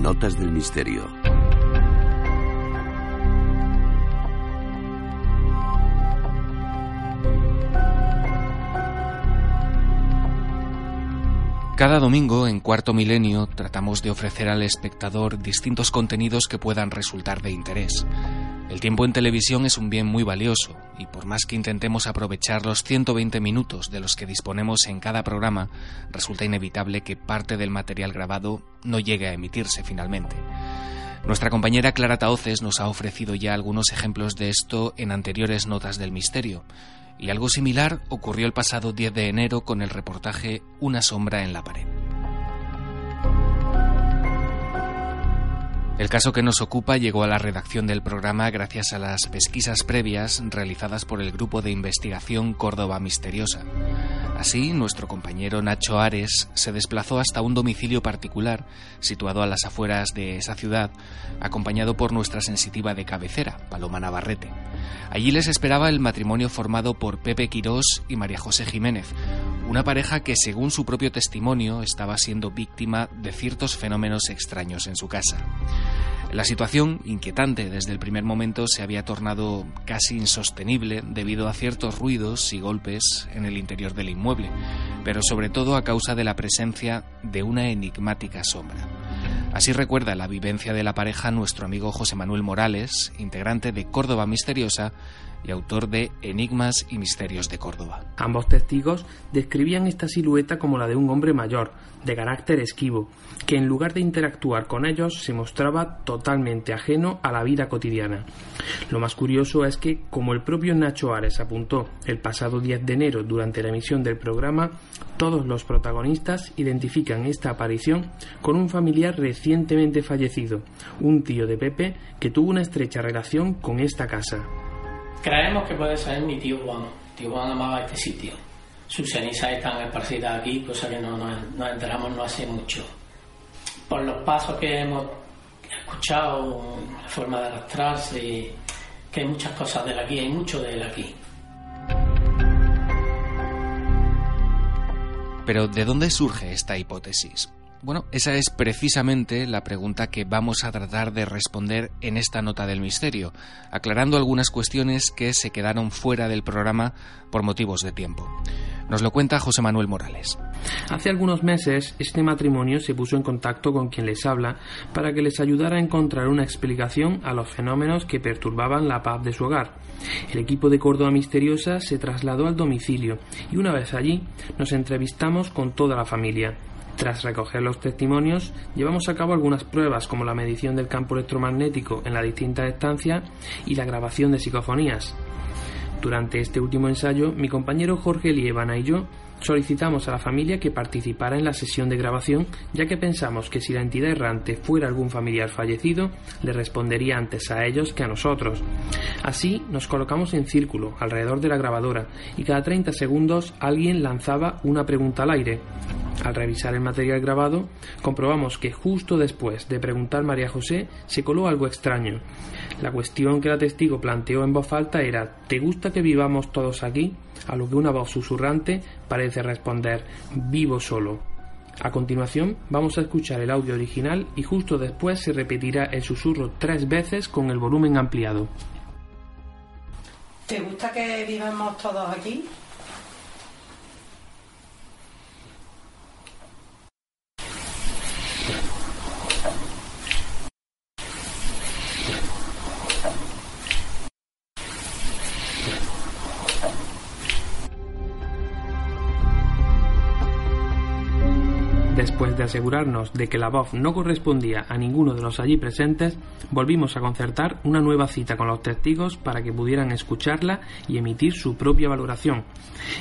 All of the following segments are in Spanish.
Notas del Misterio. Cada domingo, en Cuarto Milenio, tratamos de ofrecer al espectador distintos contenidos que puedan resultar de interés. El tiempo en televisión es un bien muy valioso y por más que intentemos aprovechar los 120 minutos de los que disponemos en cada programa, resulta inevitable que parte del material grabado no llegue a emitirse finalmente. Nuestra compañera Clara Taoces nos ha ofrecido ya algunos ejemplos de esto en anteriores notas del misterio, y algo similar ocurrió el pasado 10 de enero con el reportaje Una sombra en la pared. El caso que nos ocupa llegó a la redacción del programa gracias a las pesquisas previas realizadas por el Grupo de Investigación Córdoba Misteriosa. Así, nuestro compañero Nacho Ares se desplazó hasta un domicilio particular situado a las afueras de esa ciudad, acompañado por nuestra sensitiva de cabecera, Paloma Navarrete. Allí les esperaba el matrimonio formado por Pepe Quirós y María José Jiménez, una pareja que, según su propio testimonio, estaba siendo víctima de ciertos fenómenos extraños en su casa. La situación, inquietante desde el primer momento, se había tornado casi insostenible debido a ciertos ruidos y golpes en el interior del inmueble, pero sobre todo a causa de la presencia de una enigmática sombra. Así recuerda la vivencia de la pareja nuestro amigo José Manuel Morales, integrante de Córdoba Misteriosa, y autor de Enigmas y Misterios de Córdoba. Ambos testigos describían esta silueta como la de un hombre mayor, de carácter esquivo, que en lugar de interactuar con ellos se mostraba totalmente ajeno a la vida cotidiana. Lo más curioso es que, como el propio Nacho Ares apuntó el pasado 10 de enero durante la emisión del programa, todos los protagonistas identifican esta aparición con un familiar recientemente fallecido, un tío de Pepe que tuvo una estrecha relación con esta casa. Creemos que puede ser mi tío Juan. Tío Juan amaba este sitio. Sus cenizas están esparcidas aquí, cosa que no nos, enteramos no hace mucho. Por los pasos que hemos escuchado, la forma de arrastrarse, que hay muchas cosas de él aquí, hay mucho de él aquí. Pero ¿de dónde surge esta hipótesis? Bueno, esa es precisamente la pregunta que vamos a tratar de responder en esta nota del misterio, aclarando algunas cuestiones que se quedaron fuera del programa por motivos de tiempo. Nos lo cuenta José Manuel Morales. Hace algunos meses este matrimonio se puso en contacto con quien les habla para que les ayudara a encontrar una explicación a los fenómenos que perturbaban la paz de su hogar. El equipo de Córdoba Misteriosa se trasladó al domicilio y una vez allí nos entrevistamos con toda la familia. Tras recoger los testimonios, llevamos a cabo algunas pruebas como la medición del campo electromagnético en las distintas estancias y la grabación de psicofonías. Durante este último ensayo, mi compañero Jorge Lievana y yo solicitamos a la familia que participara en la sesión de grabación, ya que pensamos que si la entidad errante fuera algún familiar fallecido, le respondería antes a ellos que a nosotros. Así nos colocamos en círculo alrededor de la grabadora y cada 30 segundos alguien lanzaba una pregunta al aire. Al revisar el material grabado, comprobamos que justo después de preguntar María José se coló algo extraño. La cuestión que la testigo planteó en voz alta era ¿Te gusta que vivamos todos aquí? A lo que una voz susurrante parece responder Vivo solo. A continuación vamos a escuchar el audio original y justo después se repetirá el susurro tres veces con el volumen ampliado. ¿Te gusta que vivamos todos aquí? Después de asegurarnos de que la voz no correspondía a ninguno de los allí presentes, volvimos a concertar una nueva cita con los testigos para que pudieran escucharla y emitir su propia valoración.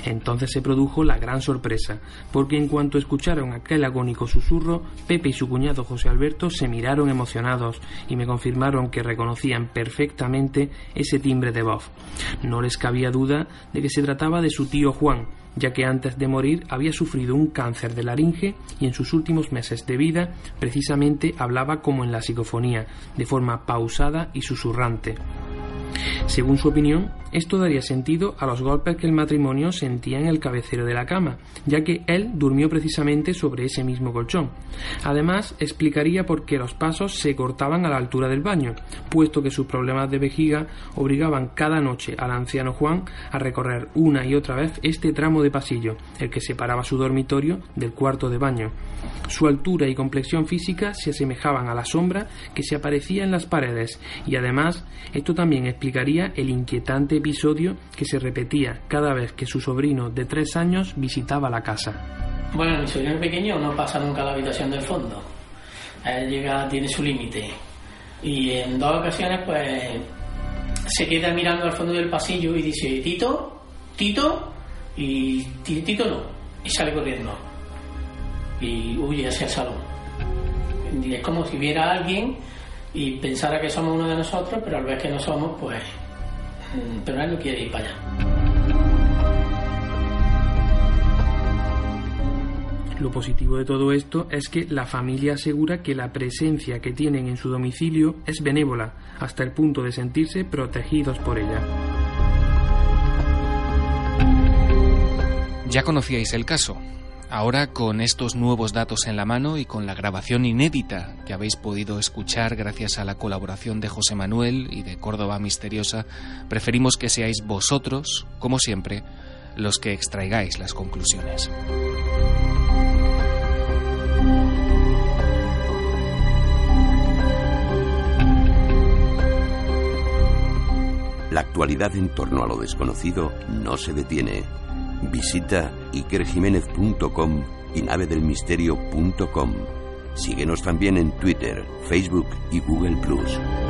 Entonces se produjo la gran sorpresa, porque en cuanto escucharon aquel agónico susurro, Pepe y su cuñado José Alberto se miraron emocionados y me confirmaron que reconocían perfectamente ese timbre de voz. No les cabía duda de que se trataba de su tío Juan, ya que antes de morir había sufrido un cáncer de laringe y en sus últimos meses de vida precisamente hablaba como en la psicofonía, de forma pausada y susurrante. Según su opinión, esto daría sentido a los golpes que el matrimonio sentía en el cabecero de la cama, ya que él durmió precisamente sobre ese mismo colchón. Además, explicaría por qué los pasos se cortaban a la altura del baño, puesto que sus problemas de vejiga obligaban cada noche al anciano Juan a recorrer una y otra vez este tramo de pasillo, el que separaba su dormitorio del cuarto de baño. Su altura y complexión física se asemejaban a la sombra que se aparecía en las paredes, y además esto también explicaría el inquietante episodio que se repetía cada vez que su sobrino de tres años visitaba la casa. Bueno, mi sobrino pequeño no pasa nunca a la habitación del fondo. Él llega, tiene su límite. Y en dos ocasiones, pues, se queda mirando al fondo del pasillo y dice, Tito, Tito, y Tito no, y sale corriendo. Y huye hacia el salón. Y es como si viera a alguien y pensara que somos uno de nosotros, pero al ver que no somos, pues Mm, pero él no quiere ir para allá. Lo positivo de todo esto es que la familia asegura que la presencia que tienen en su domicilio es benévola, hasta el punto de sentirse protegidos por ella. Ya conocíais el caso, Ahora con estos nuevos datos en la mano y con la grabación inédita que habéis podido escuchar gracias a la colaboración de José Manuel y de Córdoba Misteriosa, preferimos que seáis vosotros, como siempre, los que extraigáis las conclusiones. La actualidad en torno a lo desconocido no se detiene Visita ikerjiménez.com y navedelmisterio.com. Síguenos también en Twitter, Facebook y Google ⁇